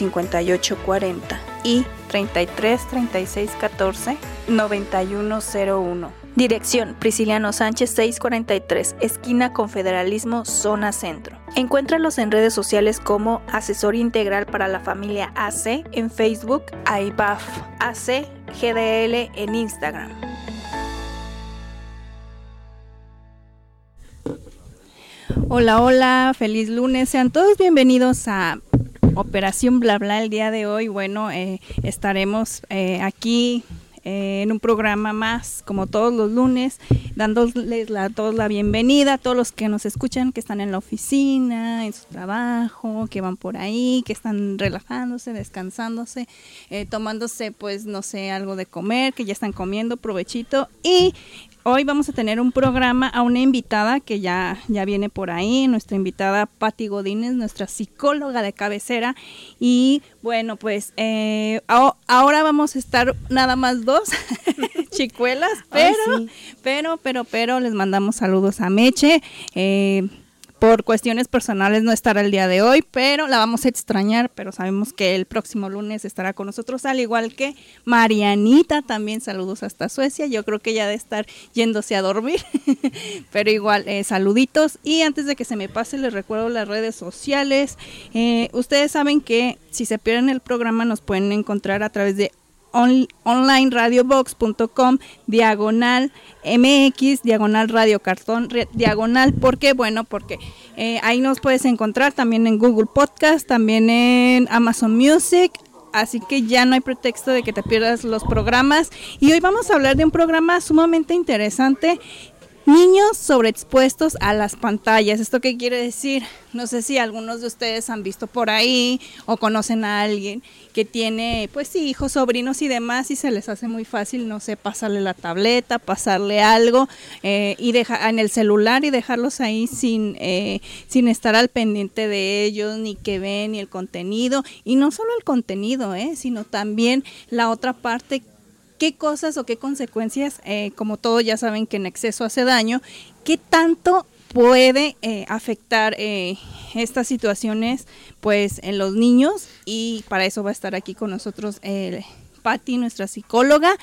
5840 y 33 36 14 9101. Dirección Prisciliano Sánchez 643, esquina Confederalismo, zona centro. Encuéntralos en redes sociales como Asesor Integral para la Familia AC en Facebook, AIBAF AC GDL en Instagram. Hola, hola, feliz lunes. Sean todos bienvenidos a Operación Bla Bla el día de hoy. Bueno, eh, estaremos eh, aquí eh, en un programa más, como todos los lunes, dándoles a todos la bienvenida, a todos los que nos escuchan, que están en la oficina, en su trabajo, que van por ahí, que están relajándose, descansándose, tomándose, pues, no sé, algo de comer, que ya están comiendo, provechito. Y Hoy vamos a tener un programa a una invitada que ya, ya viene por ahí, nuestra invitada Patti Godínez, nuestra psicóloga de cabecera. Y bueno, pues eh, ahora vamos a estar nada más dos chicuelas, pero, pero, pero, pero les mandamos saludos a Meche. Eh, por cuestiones personales no estará el día de hoy, pero la vamos a extrañar, pero sabemos que el próximo lunes estará con nosotros, al igual que Marianita, también saludos hasta Suecia, yo creo que ya de estar yéndose a dormir, pero igual eh, saluditos y antes de que se me pase les recuerdo las redes sociales, eh, ustedes saben que si se pierden el programa nos pueden encontrar a través de onlineradiobox.com diagonal mx diagonal radio cartón diagonal. Porque bueno porque eh, ahí nos puedes encontrar también en google podcast también en amazon music. Así que ya no hay pretexto de que te pierdas los programas. Y hoy vamos a hablar de un programa sumamente interesante Niños sobreexpuestos a las pantallas. ¿Esto qué quiere decir? No sé si algunos de ustedes han visto por ahí o conocen a alguien que tiene, pues sí, hijos, sobrinos y demás y se les hace muy fácil, no sé, pasarle la tableta, pasarle algo eh, y dejar en el celular y dejarlos ahí sin, eh, sin estar al pendiente de ellos, ni que ven, ni el contenido. Y no solo el contenido, eh, sino también la otra parte qué cosas o qué consecuencias, eh, como todos ya saben que en exceso hace daño, qué tanto puede eh, afectar eh, estas situaciones pues en los niños y para eso va a estar aquí con nosotros Patti, nuestra psicóloga.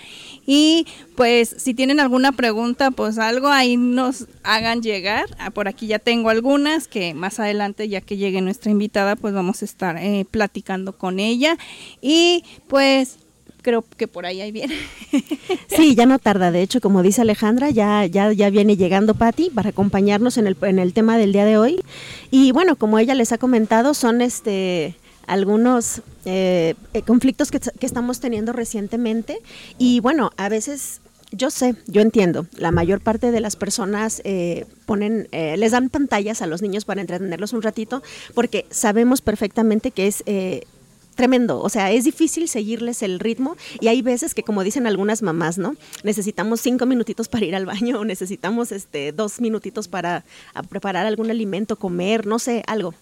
Y pues si tienen alguna pregunta, pues algo ahí nos hagan llegar. Ah, por aquí ya tengo algunas que más adelante, ya que llegue nuestra invitada, pues vamos a estar platicando con ella. Y pues creo que por ahí ahí viene. Sí, ya no tarda. De hecho, como dice Alejandra, ya, ya, ya viene llegando Patti para acompañarnos en el, en el tema del día de hoy. Y bueno, como ella les ha comentado, son este algunos eh, eh, conflictos que, que estamos teniendo recientemente. Y bueno, a veces yo sé, yo entiendo. La mayor parte de las personas eh, ponen, eh, les dan pantallas a los niños para entretenerlos un ratito, porque sabemos perfectamente que es eh, tremendo. O sea, es difícil seguirles el ritmo y hay veces que, como dicen algunas mamás, ¿no? Necesitamos cinco minutitos para ir al baño o necesitamos este dos minutitos para preparar algún alimento, comer, no sé, algo.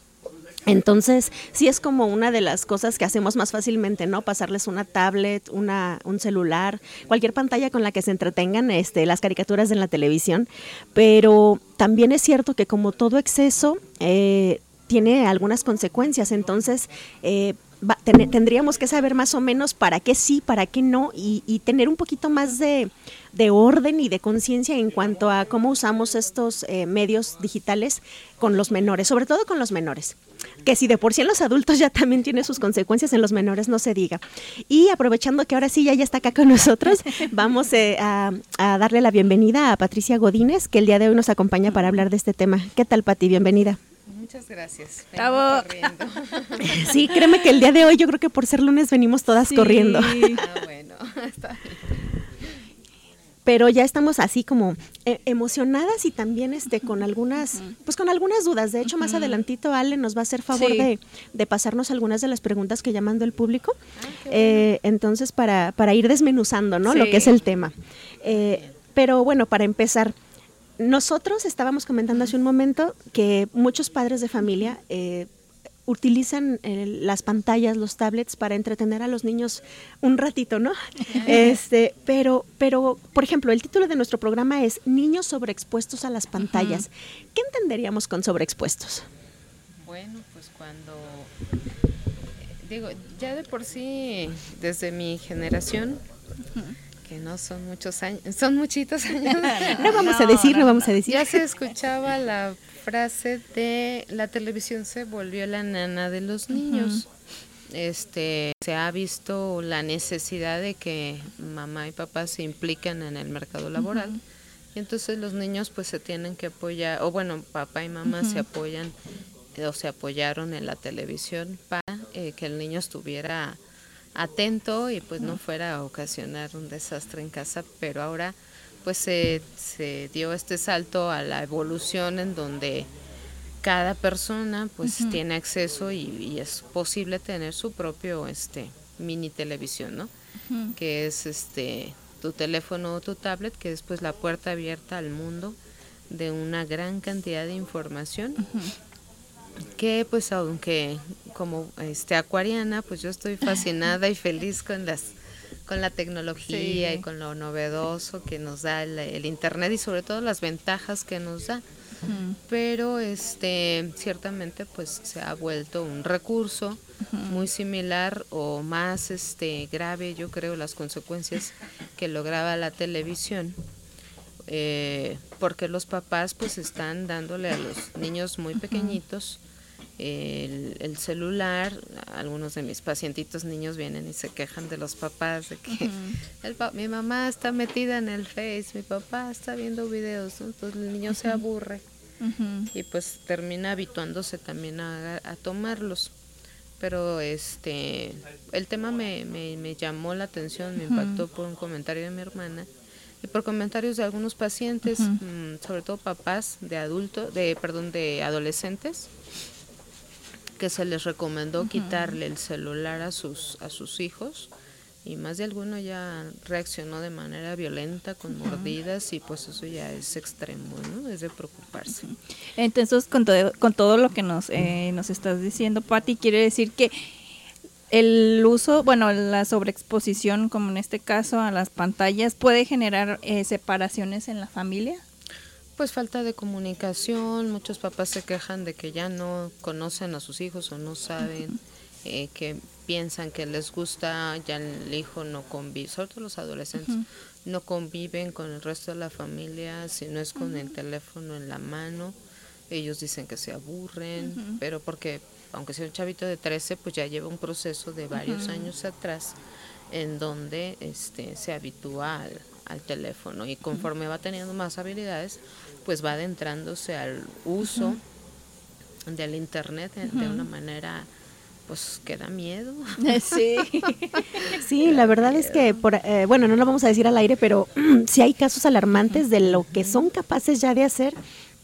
Entonces, sí es como una de las cosas que hacemos más fácilmente, ¿no? Pasarles una tablet, una, un celular, cualquier pantalla con la que se entretengan este, las caricaturas en la televisión. Pero también es cierto que como todo exceso eh, tiene algunas consecuencias. Entonces, eh, va- ten- tendríamos que saber más o menos para qué sí, para qué no, y, y tener un poquito más de, de orden y de conciencia en cuanto a cómo usamos estos eh, medios digitales con los menores, sobre todo con los menores. Que si de por sí en los adultos ya también tiene sus consecuencias, en los menores no se diga. Y aprovechando que ahora sí ya, ya está acá con nosotros, vamos eh, a, a darle la bienvenida a Patricia Godínez, que el día de hoy nos acompaña para hablar de este tema. ¿Qué tal, Pati? Bienvenida. Muchas gracias. Corriendo. Sí, créeme que el día de hoy yo creo que por ser lunes venimos todas Sí. corriendo. Ah, bueno, está bien. pero ya estamos así como eh, emocionadas y también este con algunas pues con algunas dudas de hecho más adelantito Ale nos va a hacer favor Sí. de, de pasarnos algunas de las preguntas que ya mandó el público Eh, entonces para para ir desmenuzando no lo que es el tema Eh, pero bueno para empezar nosotros estábamos comentando hace un momento que muchos padres de familia eh, utilizan eh, las pantallas, los tablets para entretener a los niños un ratito, ¿no? Este, pero, pero, por ejemplo, el título de nuestro programa es Niños sobreexpuestos a las pantallas. ¿Qué entenderíamos con sobreexpuestos? Bueno, pues cuando digo, ya de por sí desde mi generación que no son muchos años, son muchitos años. No vamos a decir, no vamos a decir. Ya se escuchaba la frase de la televisión se volvió la nana de los niños. Este se ha visto la necesidad de que mamá y papá se impliquen en el mercado laboral. Y entonces los niños pues se tienen que apoyar, o bueno, papá y mamá se apoyan o se apoyaron en la televisión para eh, que el niño estuviera atento y pues no fuera a ocasionar un desastre en casa, pero ahora pues se, se dio este salto a la evolución en donde cada persona pues tiene acceso y, y es posible tener su propio este mini televisión, ¿no? Que es este tu teléfono o tu tablet, que es pues la puerta abierta al mundo de una gran cantidad de información que pues aunque como este acuariana pues yo estoy fascinada y feliz con las con la tecnología Sí. y con lo novedoso que nos da el, el internet y sobre todo las ventajas que nos da. Pero este ciertamente pues se ha vuelto un recurso muy similar o más este grave yo creo las consecuencias que lograba la televisión eh, porque los papás pues están dándole a los niños muy pequeñitos el, el celular, algunos de mis pacientitos niños vienen y se quejan de los papás de que el pa- mi mamá está metida en el Face, mi papá está viendo videos, ¿no? entonces el niño se aburre y pues termina habituándose también a, a tomarlos. Pero este el tema me, me, me llamó la atención, me impactó por un comentario de mi hermana por comentarios de algunos pacientes, mm, sobre todo papás de adultos, de perdón, de adolescentes que se les recomendó quitarle el celular a sus a sus hijos y más de alguno ya reaccionó de manera violenta con mordidas y pues eso ya es extremo, ¿no? Es de preocuparse. Entonces, con todo, con todo lo que nos, eh, nos estás diciendo, Patti, quiere decir que el uso, bueno, la sobreexposición, como en este caso, a las pantallas, puede generar eh, separaciones en la familia. Pues falta de comunicación, muchos papás se quejan de que ya no conocen a sus hijos o no saben eh, que piensan que les gusta, ya el hijo no convive, sobre todo los adolescentes, no conviven con el resto de la familia, si no es con el teléfono en la mano, ellos dicen que se aburren, pero porque aunque sea un chavito de 13, pues ya lleva un proceso de varios años atrás en donde este, se habitúa al, teléfono y conforme va teniendo más habilidades, pues va adentrándose al uso del internet de, una manera pues que da miedo. Sí, sí la verdad es que, por, eh, bueno, no lo vamos a decir al aire, pero sí hay casos alarmantes de lo que son capaces ya de hacer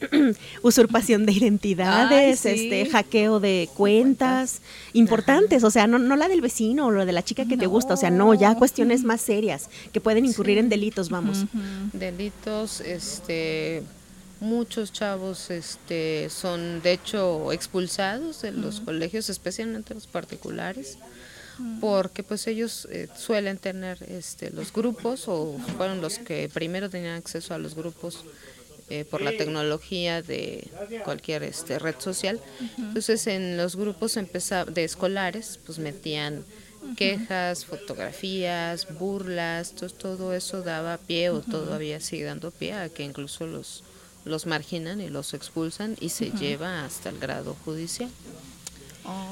usurpación de identidades, este hackeo de cuentas importantes, o sea, no, no la del vecino o lo de la chica que te gusta, o sea, no, ya cuestiones más serias que pueden incurrir en delitos, vamos. Delitos, este muchos chavos este son de hecho expulsados de los colegios, especialmente los particulares porque pues ellos eh, suelen tener este los grupos o fueron los que primero tenían acceso a los grupos eh, por la tecnología de cualquier este, red social. Entonces en los grupos de escolares pues metían quejas, fotografías, burlas, todo, eso daba pie o todavía sigue dando pie a que incluso los, los marginan y los expulsan y se lleva hasta el grado judicial.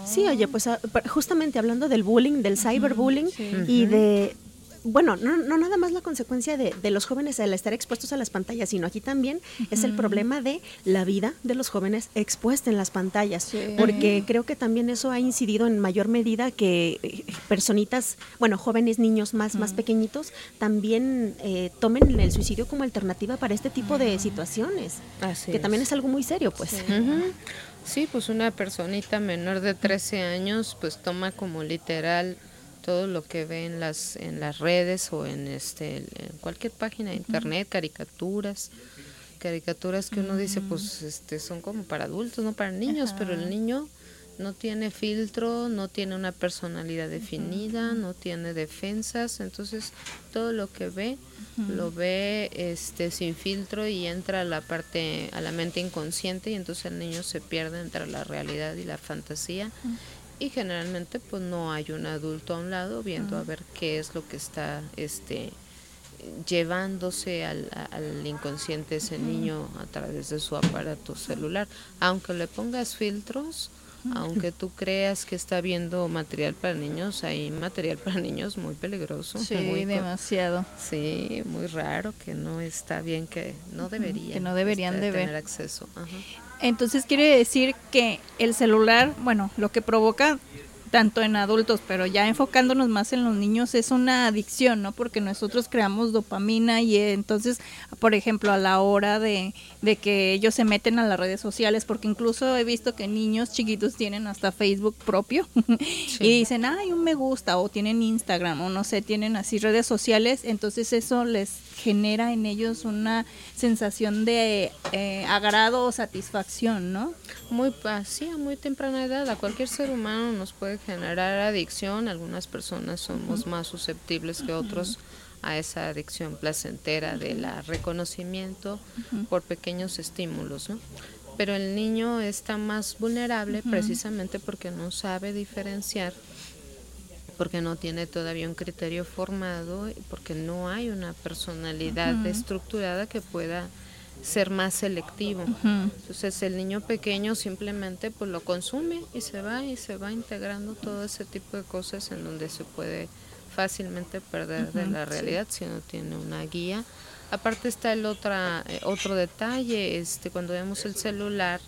Sí, oye, pues ah, justamente hablando del bullying, del cyberbullying y de bueno, no, no nada más la consecuencia de, de, los jóvenes al estar expuestos a las pantallas, sino aquí también es el problema de la vida de los jóvenes expuesta en las pantallas, porque creo que también eso ha incidido en mayor medida que eh, personitas, bueno, jóvenes, niños más, más pequeñitos, también eh, tomen el suicidio como alternativa para este tipo de situaciones, que también es. algo muy serio, pues. Sí, pues una personita menor de 13 años pues toma como literal todo lo que ve en las en las redes o en este en cualquier página de internet caricaturas caricaturas que uno dice pues este son como para adultos no para niños pero el niño no tiene filtro, no tiene una personalidad definida, no tiene defensas, entonces todo lo que ve lo ve este sin filtro y entra a la parte a la mente inconsciente y entonces el niño se pierde entre la realidad y la fantasía y generalmente pues no hay un adulto a un lado viendo a ver qué es lo que está este llevándose al, al inconsciente ese niño a través de su aparato celular aunque le pongas filtros aunque tú creas que está viendo material para niños, hay material para niños muy peligroso. Sí, muy demasiado. Sí, muy raro, que no está bien, que no deberían. Que no deberían este, de tener acceso. Entonces quiere decir que el celular, bueno, lo que provoca tanto en adultos, pero ya enfocándonos más en los niños, es una adicción, ¿no? Porque nosotros creamos dopamina y entonces, por ejemplo, a la hora de, de que ellos se meten a las redes sociales, porque incluso he visto que niños chiquitos tienen hasta Facebook propio y dicen, ay, un me gusta, o tienen Instagram, o no sé, tienen así redes sociales, entonces eso les genera en ellos una sensación de eh, agrado o satisfacción, ¿no? Muy, así a muy temprana edad, a cualquier ser humano nos puede generar adicción, algunas personas somos más susceptibles que otros a esa adicción placentera del reconocimiento por pequeños estímulos, ¿no? Pero el niño está más vulnerable precisamente porque no sabe diferenciar porque no tiene todavía un criterio formado, porque no hay una personalidad estructurada que pueda ser más selectivo. Entonces el niño pequeño simplemente pues lo consume y se va y se va integrando todo ese tipo de cosas en donde se puede fácilmente perder de la realidad si no tiene una guía. Aparte está el otra, eh, otro detalle, este cuando vemos el celular,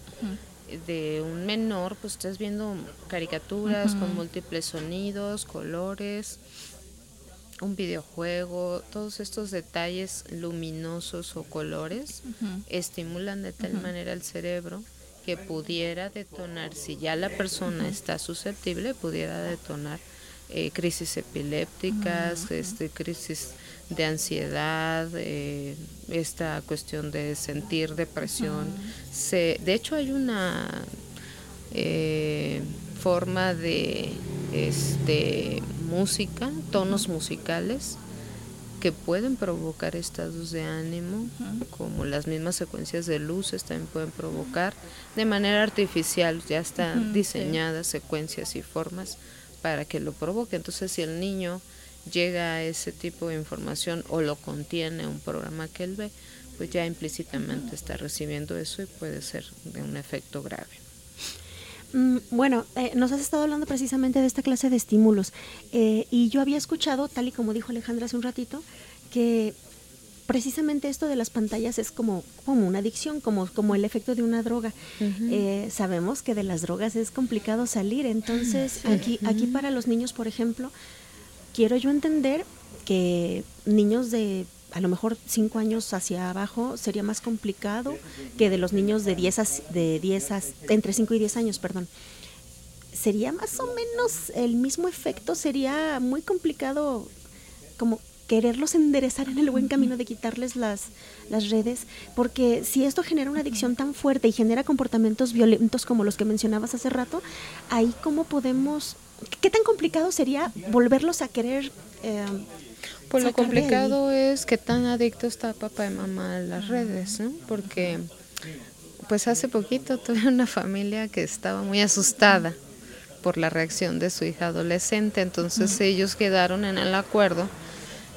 de un menor, pues estás viendo caricaturas con múltiples sonidos, colores, un videojuego, todos estos detalles luminosos o colores estimulan de tal manera el cerebro que pudiera detonar, si ya la persona está susceptible, pudiera detonar eh, crisis epilépticas, este, crisis de ansiedad, eh, esta cuestión de sentir depresión. Se, de hecho hay una eh, forma de este, música, tonos musicales que pueden provocar estados de ánimo, como las mismas secuencias de luces también pueden provocar de manera artificial, ya están diseñadas secuencias y formas para que lo provoque. Entonces, si el niño llega a ese tipo de información o lo contiene un programa que él ve, pues ya implícitamente está recibiendo eso y puede ser de un efecto grave. Mm, bueno, eh, nos has estado hablando precisamente de esta clase de estímulos eh, y yo había escuchado, tal y como dijo Alejandra hace un ratito, que precisamente esto de las pantallas es como, como una adicción, como, como el efecto de una droga. Eh, sabemos que de las drogas es complicado salir, entonces aquí, aquí para los niños, por ejemplo, quiero yo entender que niños de a lo mejor 5 años hacia abajo sería más complicado que de los niños de 10 a, de 10 a, entre 5 y 10 años, perdón. Sería más o menos el mismo efecto, sería muy complicado como quererlos enderezar en el buen camino de quitarles las, las redes, porque si esto genera una adicción tan fuerte y genera comportamientos violentos como los que mencionabas hace rato, ahí cómo podemos, qué tan complicado sería volverlos a querer... Eh, pues lo complicado es que tan adicto está papá y mamá a las redes, ¿no? Porque pues hace poquito tuve una familia que estaba muy asustada por la reacción de su hija adolescente, entonces ellos quedaron en el acuerdo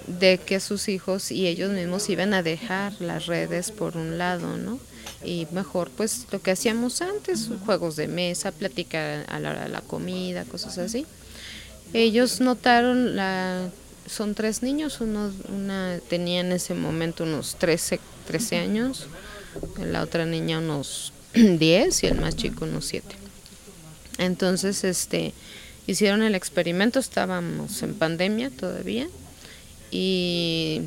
de que sus hijos y ellos mismos iban a dejar las redes por un lado, ¿no? Y mejor pues lo que hacíamos antes, juegos de mesa, platicar a la hora de la comida, cosas así. Ellos notaron la son tres niños, uno, una tenía en ese momento unos 13, 13 años, la otra niña unos 10 y el más chico unos 7. Entonces, este hicieron el experimento, estábamos en pandemia todavía y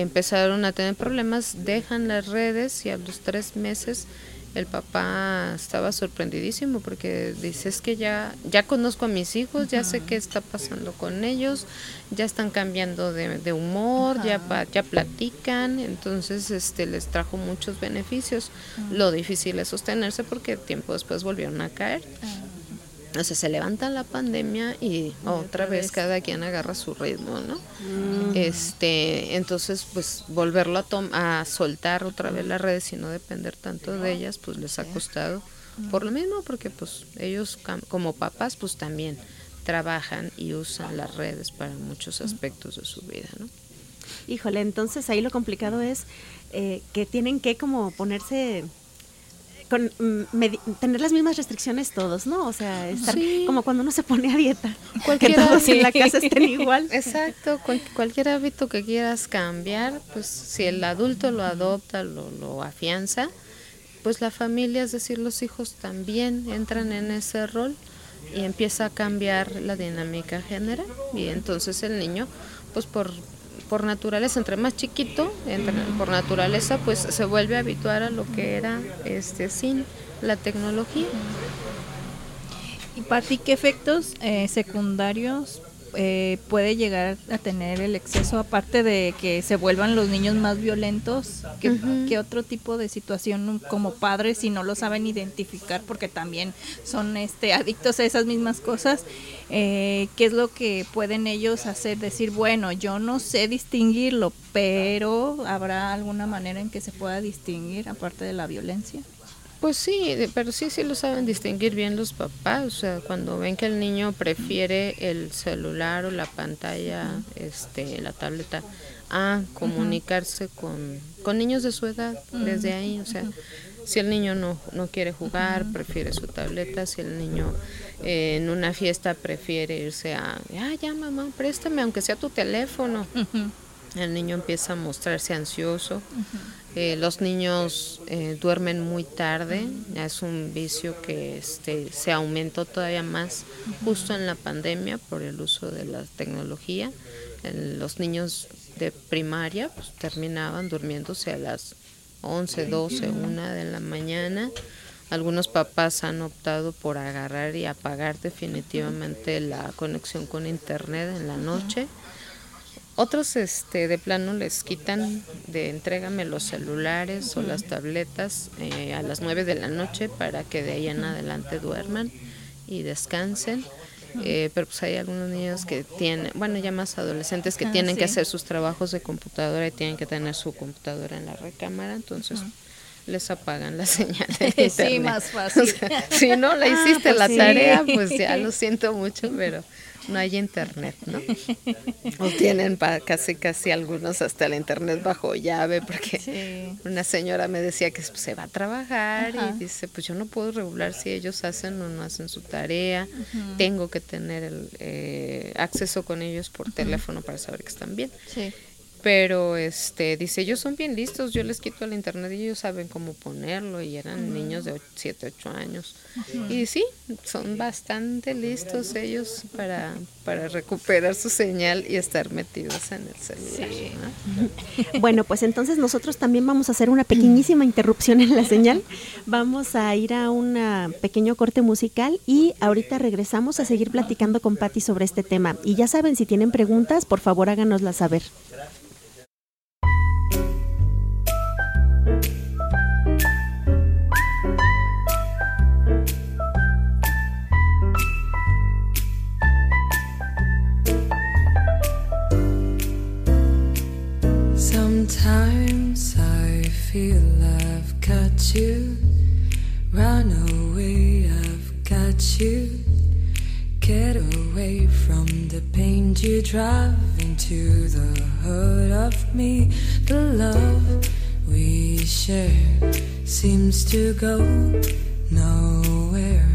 empezaron a tener problemas, dejan las redes y a los tres meses el papá estaba sorprendidísimo porque dice es que ya ya conozco a mis hijos ya sé qué está pasando con ellos ya están cambiando de, humor ya ya platican entonces este les trajo muchos beneficios. Lo difícil es sostenerse porque tiempo después volvieron a caer o sea, se levanta la pandemia y otra vez cada quien agarra su ritmo, ¿no? Mm. Este, entonces, pues volverlo a, a soltar otra vez las redes y no depender tanto de ellas, pues les ha costado por lo mismo, porque pues ellos como papás, pues también trabajan y usan las redes para muchos aspectos de su vida, ¿no? Híjole, entonces ahí lo complicado es eh, que tienen que como ponerse con mm, tener las mismas restricciones todos, ¿no? O sea, estar como cuando uno se pone a dieta, que todos en la casa estén igual. Exacto, cualquier hábito que quieras cambiar, pues si el adulto lo adopta, lo, lo afianza, pues la familia, es decir, los hijos también entran en ese rol y empieza a cambiar la dinámica general y entonces el niño, pues por por naturaleza, entre más chiquito, por naturaleza, pues se vuelve a habituar a lo que era este sin la tecnología. ¿Y para ti qué efectos eh, secundarios eh, puede llegar a tener el exceso, aparte de que se vuelvan los niños más violentos? ¿Qué, otro tipo de situación como padres si no lo saben identificar porque también son este adictos a esas mismas cosas? Eh, ¿Qué es lo que pueden ellos hacer? Decir, bueno, yo no sé distinguirlo, pero ¿habrá alguna manera en que se pueda distinguir aparte de la violencia? Pues sí, pero sí, sí lo saben distinguir bien los papás. O sea, cuando ven que el niño prefiere el celular o la pantalla, este, la tableta, a comunicarse con, con niños de su edad, desde ahí. O sea, si el niño no, no quiere jugar, prefiere su tableta. Si el niño eh, en una fiesta prefiere irse a, ah, ya mamá, préstame, aunque sea tu teléfono. El niño empieza a mostrarse ansioso. Eh, los niños eh, duermen muy tarde, es un vicio que este, se aumentó todavía más justo en la pandemia por el uso de la tecnología. los niños de primaria pues, terminaban durmiéndose a las 11, 12, 1 de la mañana. Algunos papás han optado por agarrar y apagar definitivamente la conexión con internet en la noche. Otros este, de plano les quitan de entrégame los celulares o las tabletas eh, a las 9 de la noche para que de ahí en adelante duerman y descansen. Eh, pero pues hay algunos niños que tienen, bueno, ya más adolescentes que ah, tienen que hacer sus trabajos de computadora y tienen que tener su computadora en la recámara, entonces les apagan la señal de internet. Sí, más fácil. si no la hiciste Ah, pues la sí. tarea, pues ya lo siento mucho, pero no hay internet, ¿no? O tienen pa- casi casi algunos hasta el internet bajo llave, porque Sí. una señora me decía que se va a trabajar Ajá. y dice, pues yo no puedo regular si ellos hacen o no hacen su tarea, tengo que tener el eh, acceso con ellos por teléfono para saber que están bien. Sí. Pero este dice, ellos son bien listos, yo les quito el internet y ellos saben cómo ponerlo y eran niños de 7, 8 años. Y sí, son bastante listos ellos para, para recuperar su señal y estar metidos en el celular. ¿no? Bueno, pues entonces nosotros también vamos a hacer una pequeñísima interrupción en la señal. Vamos a ir a un pequeño corte musical y ahorita regresamos a seguir platicando con Patti sobre este tema. Y ya saben, si tienen preguntas, por favor háganoslas saber. Sometimes I feel I've got you. Run away, I've got you. Get away from the pain you drive into the hurt of me. The love we share seems to go nowhere.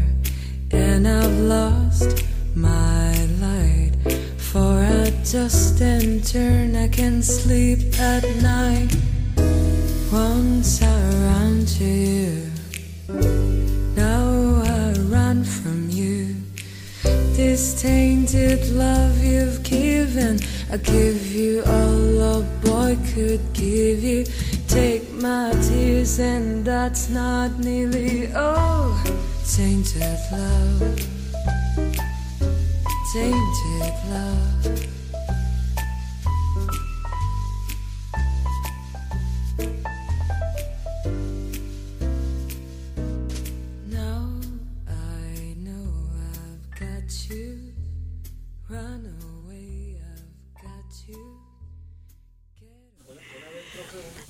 And I've lost my light. For I just and turn, I can sleep at night. Once I ran to you, now I run from you. This tainted love you've given, I give you all a boy could give you. Take my tears, and that's not nearly all. Tainted love, tainted love. Now I know I've got you. Run away, I've got you.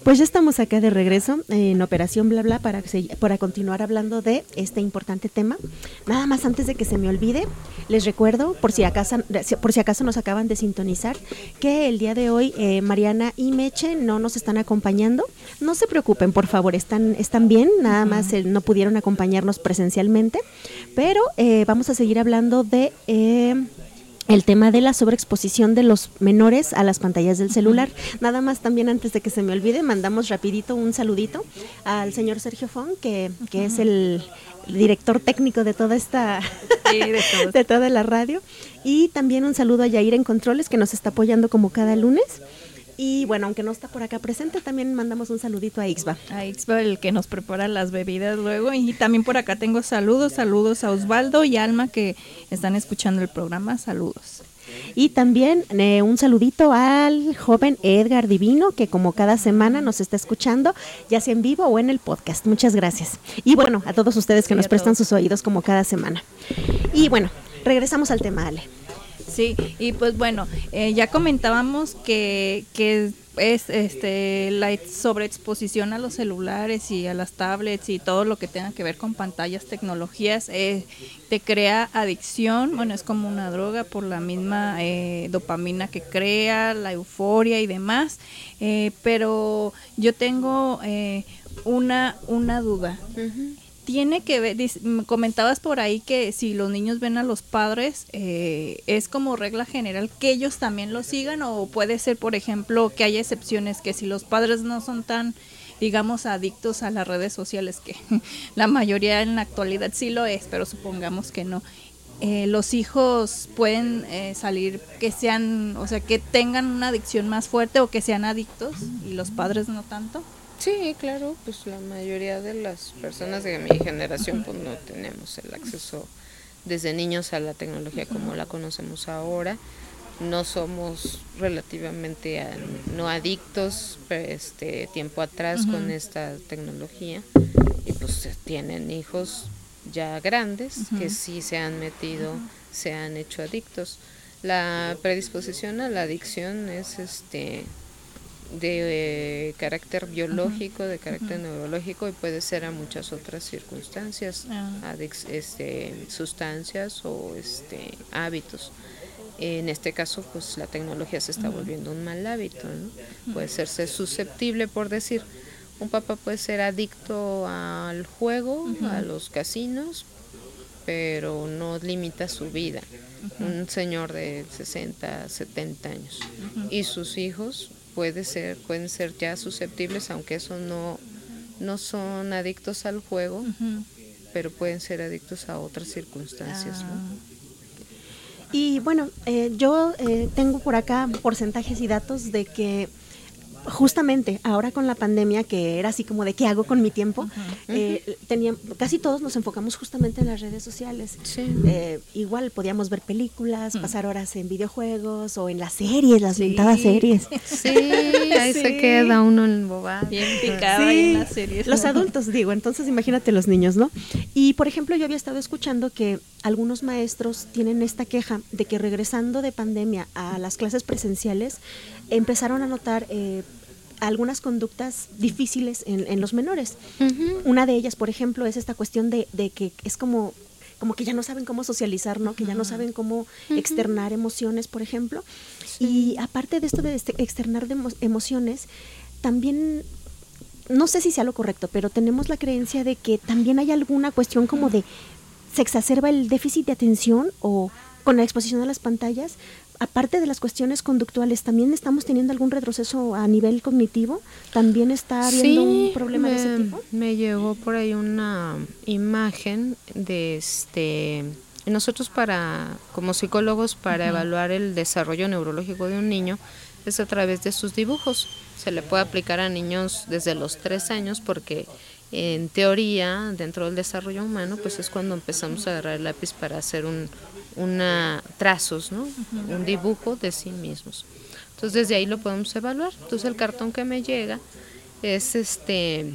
Pues ya estamos acá de regreso en Operación Bla Bla para, para continuar hablando de este importante tema. Nada más antes de que se me olvide, les recuerdo, por si acaso, por si acaso nos acaban de sintonizar, que el día de hoy eh, Mariana y Meche no nos están acompañando. No se preocupen, por favor, están, están bien, nada más eh, no pudieron acompañarnos presencialmente, pero eh, vamos a seguir hablando de... el tema de la sobreexposición de los menores a las pantallas del celular. Nada más también antes de que se me olvide, mandamos rapidito un saludito al señor Sergio Fon, que, que es el director técnico de toda esta Sí, de de toda la radio y también un saludo a Yair en Controles que nos está apoyando como cada lunes. Y bueno, aunque no está por acá presente, también mandamos un saludito a Ixba. A Ixba, el que nos prepara las bebidas luego. Y también por acá tengo saludos, saludos a Osvaldo y Alma que están escuchando el programa. Saludos. Y también eh, un saludito al joven Edgar Divino, que como cada semana nos está escuchando, ya sea en vivo o en el podcast. Muchas gracias. Y bueno, a todos ustedes que Sí, nos prestan todos. sus oídos como cada semana. Y bueno, regresamos al tema, Ale. Sí, y pues bueno, eh, ya comentábamos que, que es este la ex- sobreexposición a los celulares y a las tablets y todo lo que tenga que ver con pantallas, tecnologías, eh, te crea adicción, bueno, es como una droga por la misma eh, dopamina que crea, la euforia y demás, eh, pero yo tengo eh, una, una duda tiene que ver, comentabas por ahí que si los niños ven a los padres, eh, es como regla general que ellos también lo sigan o puede ser, por ejemplo, que haya excepciones, que si los padres no son tan, digamos, adictos a las redes sociales, que la mayoría en la actualidad sí lo es, pero supongamos que no. eh, los hijos pueden eh, salir que sean, o sea, que tengan una adicción más fuerte o que sean adictos y los padres no tanto. Sí, claro, pues la mayoría de las personas de mi generación pues no tenemos el acceso desde niños a la tecnología como la conocemos ahora. No somos relativamente a- no adictos este tiempo atrás con esta tecnología y pues tienen hijos ya grandes que sí se han metido, se han hecho adictos. La predisposición a la adicción es este de carácter biológico, de carácter neurológico y puede ser a muchas otras circunstancias, Ah. este, sustancias o este, hábitos. En este caso, pues la tecnología se está volviendo un mal hábito, ¿no? Puede serse susceptible, por decir, un papá puede ser adicto al juego, a los casinos, pero no limita su vida. Un señor de 60, 70 años y sus hijos puede ser, pueden ser ya susceptibles, aunque eso no, no son adictos al juego, pero pueden ser adictos a otras circunstancias. ¿no? Y bueno, eh, yo eh, tengo por acá porcentajes y datos de que justamente ahora con la pandemia, que era así como de qué hago con mi tiempo, eh, tenían- casi todos nos enfocamos justamente en las redes sociales. Sí. Eh, igual podíamos ver películas, pasar horas en videojuegos o en las series, las ventadas series. Sí, ahí se queda uno en bobada. Bien picado ahí en las series. Los adultos, digo, entonces imagínate los niños, ¿no? Y por ejemplo, yo había estado escuchando que algunos maestros tienen esta queja de que regresando de pandemia a las clases presenciales, empezaron a notar eh, algunas conductas difíciles en, en los menores. Una de ellas, por ejemplo, es esta cuestión de, de que es como como que ya no saben cómo socializar, ¿no? Que ya no saben cómo externar emociones, por ejemplo. Y aparte de esto de este- externar de emo- emociones, también no sé si sea lo correcto, pero tenemos la creencia de que también hay alguna cuestión como de se exacerba el déficit de atención o con la exposición a las pantallas. Aparte de las cuestiones conductuales, también estamos teniendo algún retroceso a nivel cognitivo. También está habiendo un problema de ese tipo. me llegó por ahí una imagen de este nosotros para como psicólogos para evaluar el desarrollo neurológico de un niño es a través de sus dibujos. Se le puede aplicar a niños desde los tres años porque en teoría dentro del desarrollo humano pues es cuando empezamos a agarrar el lápiz para hacer un una trazos, ¿no? Un dibujo de sí mismos. Entonces desde ahí lo podemos evaluar. Entonces el cartón que me llega es este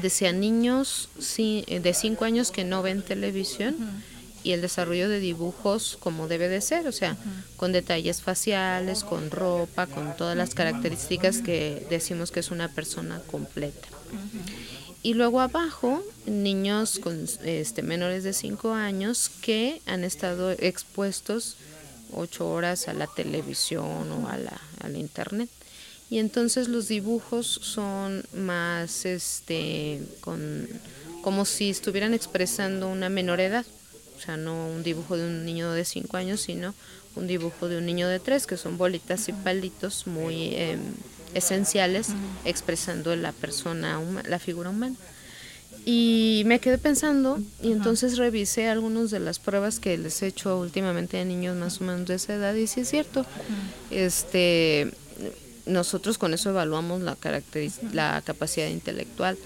decía niños eh, de 5 años que no ven televisión y el desarrollo de dibujos como debe de ser, o sea, con detalles faciales, con ropa, con todas las características que decimos que es una persona completa. Y luego abajo, niños con este, menores de 5 años que han estado expuestos 8 horas a la televisión o a la, al internet. Y entonces los dibujos son más este con como si estuvieran expresando una menor edad. O sea, no un dibujo de un niño de 5 años, sino un dibujo de un niño de 3, que son bolitas y palitos muy eh, esenciales expresando la persona, la figura humana. Y me quedé pensando y entonces revisé algunas de las pruebas que les he hecho últimamente a niños más o menos de esa edad y sí es cierto. Este nosotros con eso evaluamos la la capacidad intelectual,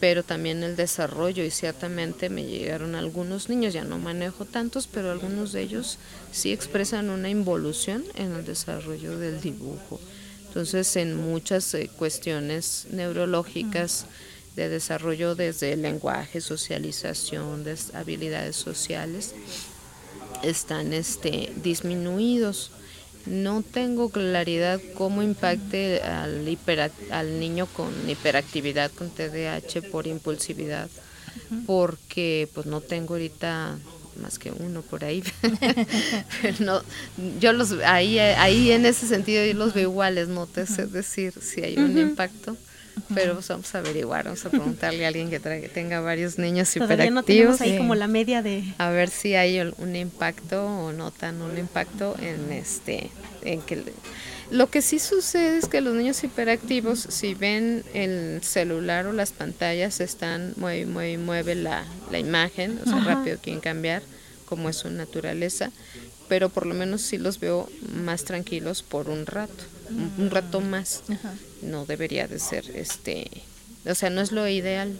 pero también el desarrollo y ciertamente me llegaron algunos niños, ya no manejo tantos, pero algunos de ellos sí expresan una involución en el desarrollo del dibujo. Entonces, en muchas eh, cuestiones neurológicas de desarrollo desde el lenguaje, socialización, de habilidades sociales, están este, disminuidos. No tengo claridad cómo impacte al, al niño con hiperactividad, con TDAH por impulsividad, porque pues no tengo ahorita más que uno por ahí. Pero no, yo los ahí ahí en ese sentido yo los veo iguales, no te sé decir si hay un impacto. Pero pues vamos a averiguar, vamos a preguntarle a alguien que, traiga- tenga varios niños Todavía no hiperactivos. tenemos ahí Sí como la media de... a ver si hay un impacto o notan un impacto en este en que lo que sí sucede es que los niños hiperactivos si ven el celular o las pantallas están mueve mueve y mueve la, la imagen o sea rápido quieren cambiar como es su naturaleza pero por lo menos sí los veo más tranquilos por un rato un, un rato más. No debería de ser este o sea no es lo ideal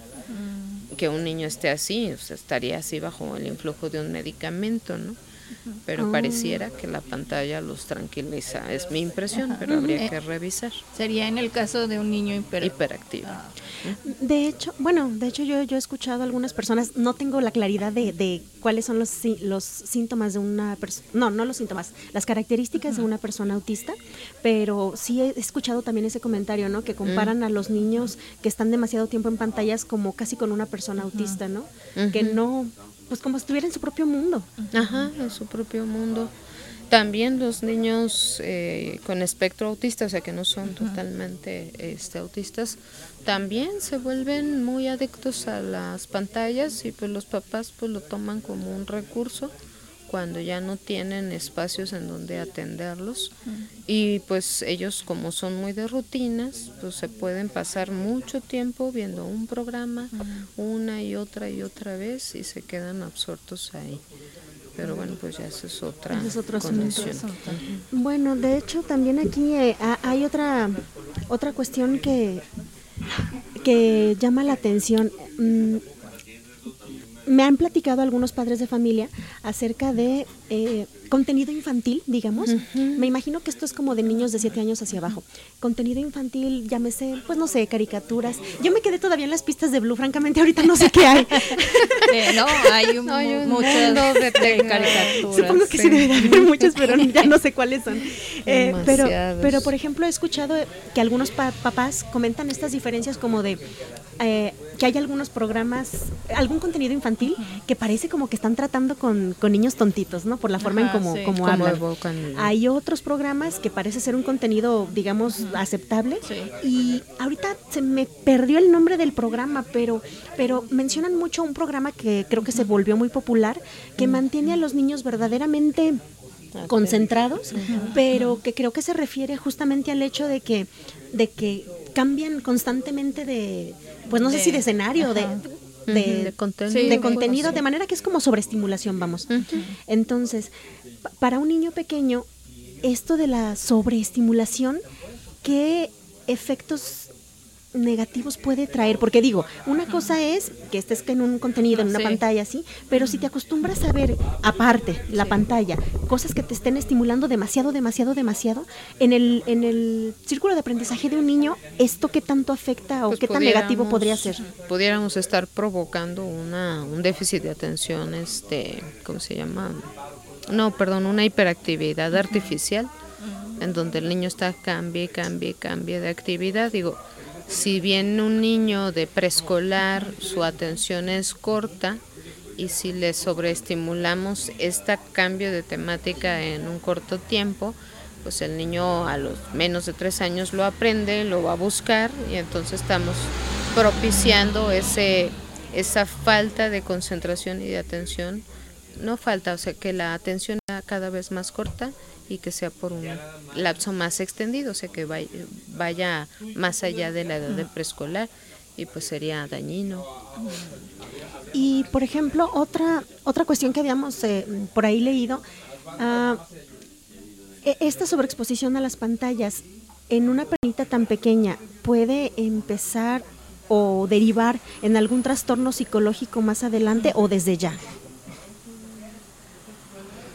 que un niño esté así, o sea, estaría así bajo el influjo de un medicamento, ¿no? Pero Ah. pareciera que la pantalla los tranquiliza. Es mi impresión, pero habría Eh, que revisar. Sería en el caso de un niño hiper... Hiperactivo. Ah, De hecho, bueno, de hecho yo, yo he escuchado a algunas personas, no tengo la claridad de, de cuáles son los, sí- los síntomas de una persona, no, no los síntomas, las características de una persona autista, pero sí he escuchado también ese comentario, ¿no? Que comparan a los niños que están demasiado tiempo en pantallas como casi con una persona autista, ¿no? Que no, pues como si estuviera en su propio mundo. Ajá, en su propio mundo. También los niños eh, con espectro autista, o sea que no son totalmente este, autistas, también se vuelven muy adictos a las pantallas y pues los papás pues lo toman como un recurso cuando ya no tienen espacios en donde atenderlos. Y pues ellos como son muy de rutinas pues se pueden pasar mucho tiempo viendo un programa una y otra y otra vez y se quedan absortos ahí. Pero bueno pues ya eso es otra es otro condición. Bueno, de hecho también aquí eh, ha- hay otra otra cuestión que que llama la atención. Mm, me han platicado algunos padres de familia acerca de eh, contenido infantil, digamos. Me imagino que esto es como de niños de 7 años hacia abajo. Contenido infantil, llámese, pues no sé, caricaturas. Yo me quedé todavía en las pistas de Blue, francamente ahorita no sé qué hay. no, hay, un, Hay un muchas mundo de caricaturas. Supongo que sí, sí. debe de haber muchos, pero ya no sé cuáles son. Eh, pero, pero, por ejemplo, he escuchado que algunos pa- papás comentan estas diferencias como de eh, que hay algunos programas, algún contenido infantil que parece como que están tratando con, con niños tontitos, ¿no? Por la forma en como, sí. como Como hablan. el- Hay otros programas que parece ser un contenido, digamos, aceptable. Sí. Y ahorita se me perdió el nombre del programa, pero, pero mencionan mucho un programa que creo que se volvió muy popular, que mantiene a los niños verdaderamente concentrados, pero que creo que se refiere justamente al hecho de que, de que cambian constantemente de, pues no sé si de escenario, de, ajá. de, contenido. Sí, de contenido, de manera que es como sobreestimulación, vamos. Entonces, pa- para un niño pequeño, esto de la sobreestimulación, ¿qué efectos negativos puede traer? Porque digo, una cosa es que estés en un contenido, en una Sí. pantalla así, pero si te acostumbras a ver aparte la pantalla, cosas que te estén estimulando demasiado, demasiado, demasiado, en el, en el círculo de aprendizaje de un niño, ¿esto qué tanto afecta o Pues qué tan negativo podría ser? Pudiéramos estar provocando una, un déficit de atención, este, ¿cómo se llama? No, perdón, una hiperactividad artificial, en donde el niño está cambie, cambie, cambie de actividad. Digo, si bien un niño de preescolar su atención es corta y si le sobreestimulamos este cambio de temática en un corto tiempo, pues el niño a los menos de tres años lo aprende, lo va a buscar y entonces estamos propiciando ese esa falta de concentración y de atención. No falta, o sea que la atención cada vez más corta y que sea por un lapso más extendido, o sea que vaya, más allá de la edad de preescolar y pues sería dañino. Y por ejemplo, otra, otra cuestión que habíamos eh, por ahí leído, e- esta sobreexposición a las pantallas en una perrita tan pequeña puede empezar o derivar en algún trastorno psicológico más adelante o desde ya.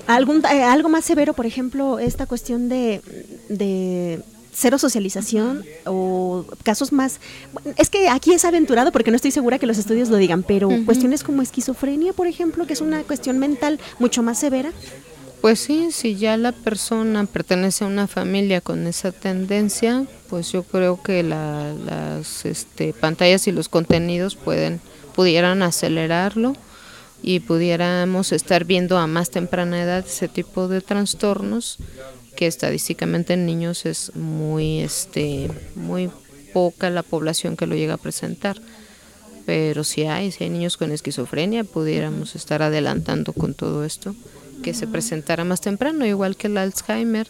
Algún, eh, algo más severo, por ejemplo, esta cuestión de, de cero socialización o casos más... Es que aquí es aventurado porque no estoy segura que los estudios lo digan, pero cuestiones como esquizofrenia, por ejemplo, que es una cuestión mental mucho más severa. Pues sí, si ya la persona pertenece a una familia con esa tendencia, pues yo creo que la- las este, pantallas y los contenidos pueden pudieran acelerarlo y pudiéramos estar viendo a más temprana edad ese tipo de trastornos que estadísticamente en niños es muy este muy poca la población que lo llega a presentar. Pero si hay, si hay niños con esquizofrenia, pudiéramos estar adelantando con todo esto, que se presentara más temprano, igual que el Alzheimer,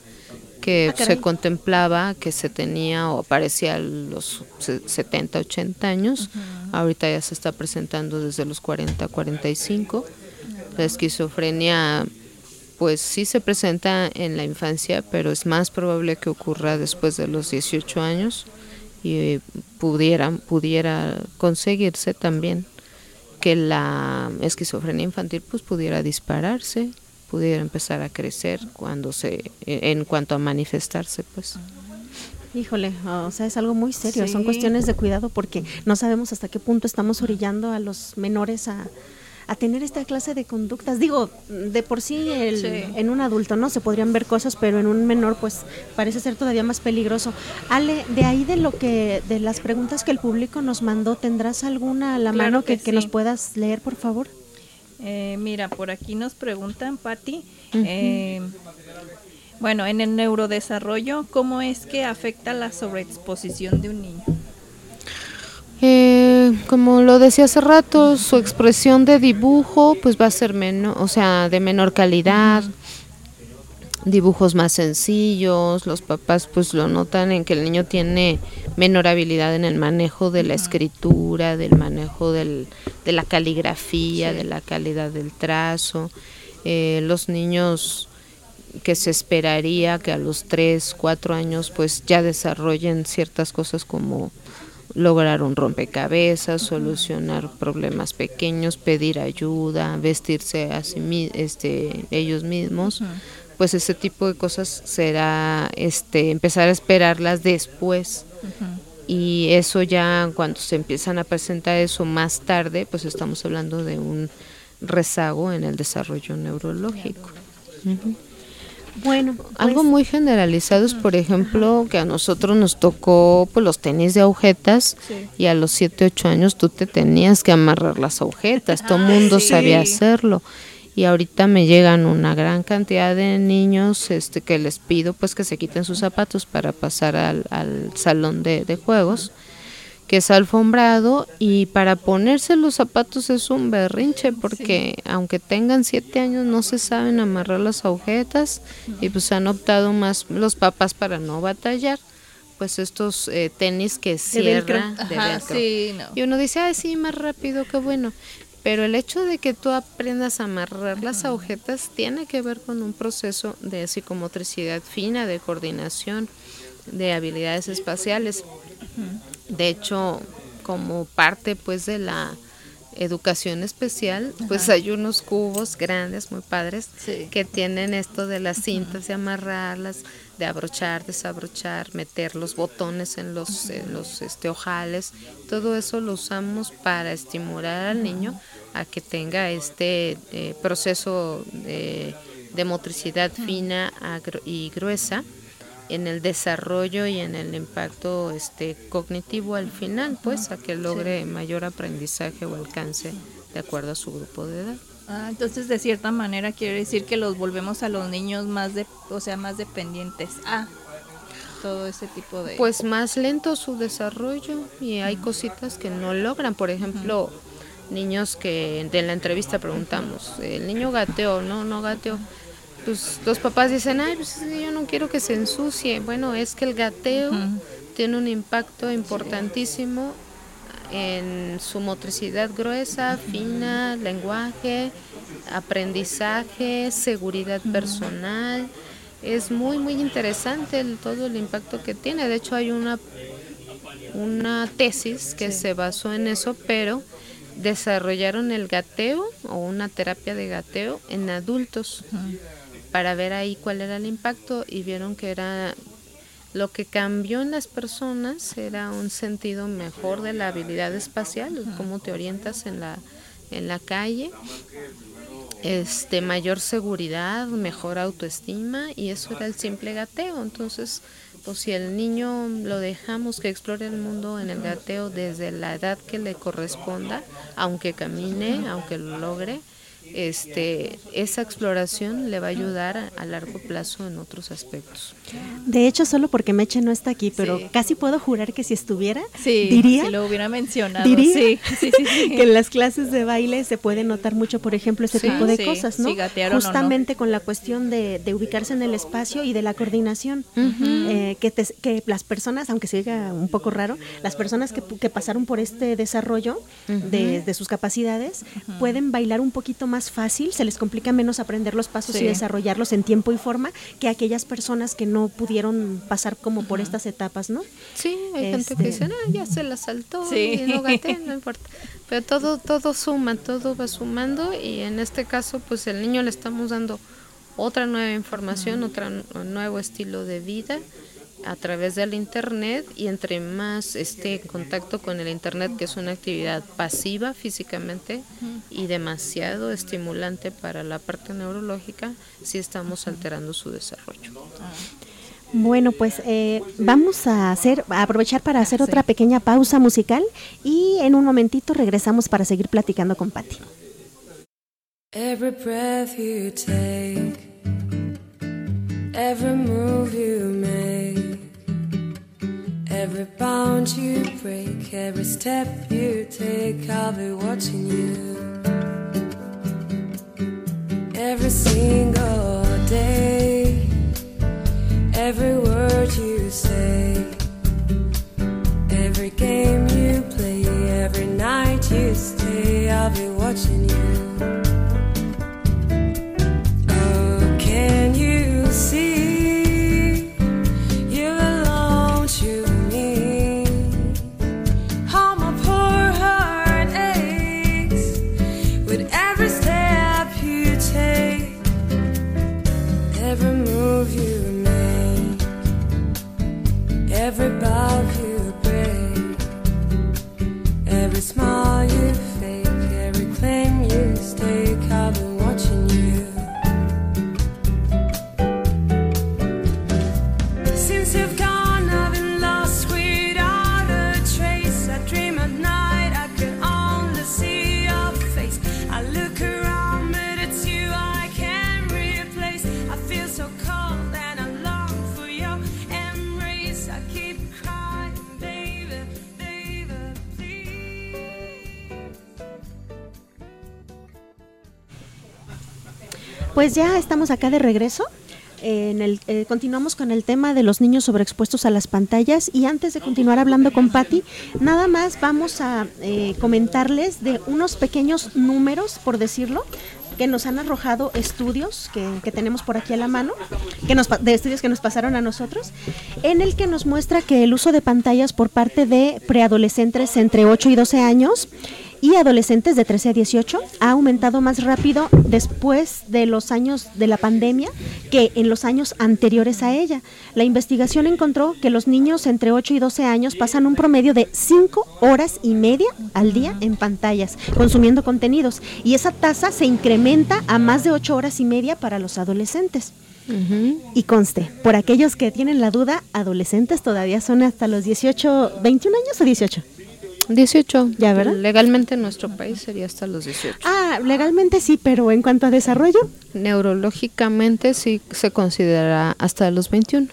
que Ah, se contemplaba que se tenía o aparecía a los se- 70, 80 años, ahorita ya se está presentando desde los 40, 45. La esquizofrenia pues sí se presenta en la infancia, pero es más probable que ocurra después de los 18 años y pudiera, pudiera conseguirse también que la esquizofrenia infantil pues pudiera dispararse pudiera empezar a crecer cuando se en cuanto a manifestarse pues Híjole, o sea, es algo muy serio, son cuestiones de cuidado porque no sabemos hasta qué punto estamos orillando a los menores a, a tener esta clase de conductas. Digo, de por sí, el, en un adulto no se podrían ver cosas, pero en un menor pues parece ser todavía más peligroso. Ale, de ahí de lo que de las preguntas que el público nos mandó, ¿tendrás alguna a la mano que, que, nos puedas leer, por favor? Eh, mira, por aquí nos preguntan, Patti. eh, bueno, en el neurodesarrollo, ¿cómo es que afecta la sobreexposición de un niño? Eh, como lo decía hace rato, su expresión de dibujo pues va a ser menor, o sea, de menor calidad, dibujos más sencillos, los papás pues lo notan en que el niño tiene menor habilidad en el manejo de la escritura, del manejo del, de la caligrafía, de la calidad del trazo. Eh, los niños que se esperaría que a los 3, 4 años pues ya desarrollen ciertas cosas como lograr un rompecabezas, solucionar problemas pequeños, pedir ayuda, vestirse a este, ellos mismos, pues ese tipo de cosas será este, empezar a esperarlas después. Y eso ya cuando se empiezan a presentar eso más tarde, pues estamos hablando de un rezago en el desarrollo neurológico. Bueno, algo pues, muy generalizado es, por ejemplo, que a nosotros nos tocó pues, los tenis de agujetas y a los 7, 8 años tú te tenías que amarrar las agujetas, todo el mundo sabía hacerlo. Y ahorita me llegan una gran cantidad de niños este, que les pido pues que se quiten sus zapatos para pasar al, al salón de, de juegos que es alfombrado y para ponerse los zapatos es un berrinche porque aunque tengan siete años no se saben amarrar las agujetas y pues han optado más los papás para no batallar pues estos eh, tenis que cierran de velcro. y uno dice ay sí más rápido qué bueno pero el hecho de que tú aprendas a amarrar las agujetas tiene que ver con un proceso de psicomotricidad fina de coordinación de habilidades espaciales. De hecho, como parte pues de la educación especial, pues hay unos cubos grandes, muy padres, que tienen esto de las cintas, de amarrarlas, de abrochar, desabrochar, meter los botones en los, en los este, ojales. Todo eso lo usamos para estimular al niño a que tenga este eh, proceso de, de motricidad fina y gruesa en el desarrollo y en el impacto este cognitivo al final, pues a que logre mayor aprendizaje o alcance de acuerdo a su grupo de edad. Ah, entonces de cierta manera quiere decir que los volvemos a los niños más de, o sea, más dependientes. A todo ese tipo de Pues más lento su desarrollo y hay cositas que no logran, por ejemplo, niños que en la entrevista preguntamos, el niño gateó, no, no gateó pues los papás dicen, ay, pues yo no quiero que se ensucie. Bueno, es que el gateo tiene un impacto importantísimo en su motricidad gruesa, fina, lenguaje, aprendizaje, seguridad personal. Es muy, muy interesante todo el impacto que tiene. De hecho, hay una, una tesis que se basó en eso, pero desarrollaron el gateo o una terapia de gateo en adultos para ver ahí cuál era el impacto y vieron que era lo que cambió en las personas era un sentido mejor de la habilidad espacial, cómo te orientas en la en la calle, este mayor seguridad, mejor autoestima y eso era el simple gateo. Entonces, pues si el niño lo dejamos que explore el mundo en el gateo desde la edad que le corresponda, aunque camine, aunque lo logre, este, esa exploración le va a ayudar a, largo plazo en otros aspectos. De hecho, solo porque Meche no está aquí, pero casi puedo jurar que si estuviera, diría, si lo hubiera mencionado, diría que en las clases de baile se puede notar mucho, por ejemplo, ese tipo de cosas, ¿no? Justamente con la cuestión de, ubicarse en el espacio y de la coordinación, eh, que, que las personas, aunque se diga un poco raro, las personas que, pasaron por este desarrollo de, de, sus capacidades pueden bailar un poquito más fácil, se les complica menos aprender los pasos y desarrollarlos en tiempo y forma que aquellas personas que no pudieron pasar como por estas etapas, ¿no? Sí, hay gente que dice, ah, ya se la saltó, y no no importa. Pero todo, todo suma, todo va sumando y en este caso, pues el niño le estamos dando otra nueva información, otro nuevo estilo de vida a través del internet y entre más esté en contacto con el internet que es una actividad pasiva físicamente y demasiado estimulante para la parte neurológica si estamos alterando su desarrollo. Bueno, pues eh, vamos a hacer, a aprovechar para hacer otra pequeña pausa musical y en un momentito regresamos para seguir platicando con Patti. Every breath you take, every move you make, every bound you break, every step you take, I'll be watching you. Every single day, every word you say, every game you play, every night you stay, I'll be watching you. Every smile Pues ya estamos acá de regreso. En el, eh, continuamos con el tema de los niños sobreexpuestos a las pantallas y antes de continuar hablando con Patti, nada más vamos a eh, comentarles de unos pequeños números, por decirlo, que nos han arrojado estudios que, tenemos por aquí a la mano, que nos, de estudios que nos pasaron a nosotros, en el que nos muestra que el uso de pantallas por parte de preadolescentes entre 8 y 12 años y adolescentes de 13 a 18 ha aumentado más rápido después de los años de la pandemia que en los años anteriores a ella. La investigación encontró que los niños entre 8 y 12 años pasan un promedio de 5 horas y media al día en pantallas, consumiendo contenidos, y esa tasa se incrementa a más de 8 horas y media para los adolescentes. Y conste, por aquellos que tienen la duda, adolescentes todavía son hasta los 18, 21 años o 18. 18. Ya, ¿verdad? Legalmente en nuestro país sería hasta los 18. Ah, legalmente sí, pero en cuanto a desarrollo, Neurológicamente sí se considera hasta los 21.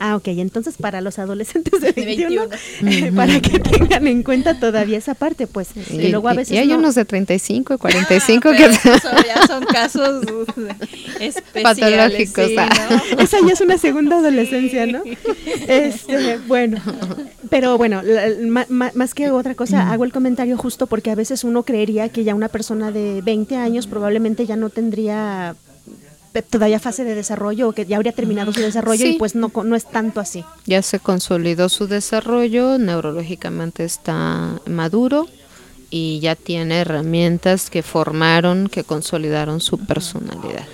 Ah, ok, entonces para los adolescentes de 21, eh, para que tengan en cuenta todavía esa parte, pues, y, luego a veces y hay no- unos de 35 y 45 Pero que eso ya son casos especiales, Patológicos, sí, ah. ¿no? esa ya es una segunda adolescencia, ¿no? Este, bueno, pero bueno, la- ma- ma- más que otra cosa, hago el comentario justo porque a veces uno creería que ya una persona de 20 años probablemente ya no tendría todavía fase de desarrollo o que ya habría terminado su desarrollo y pues no, no es tanto así. ya se consolidó su desarrollo, neurológicamente está maduro y ya tiene herramientas que formaron, que consolidaron su personalidad.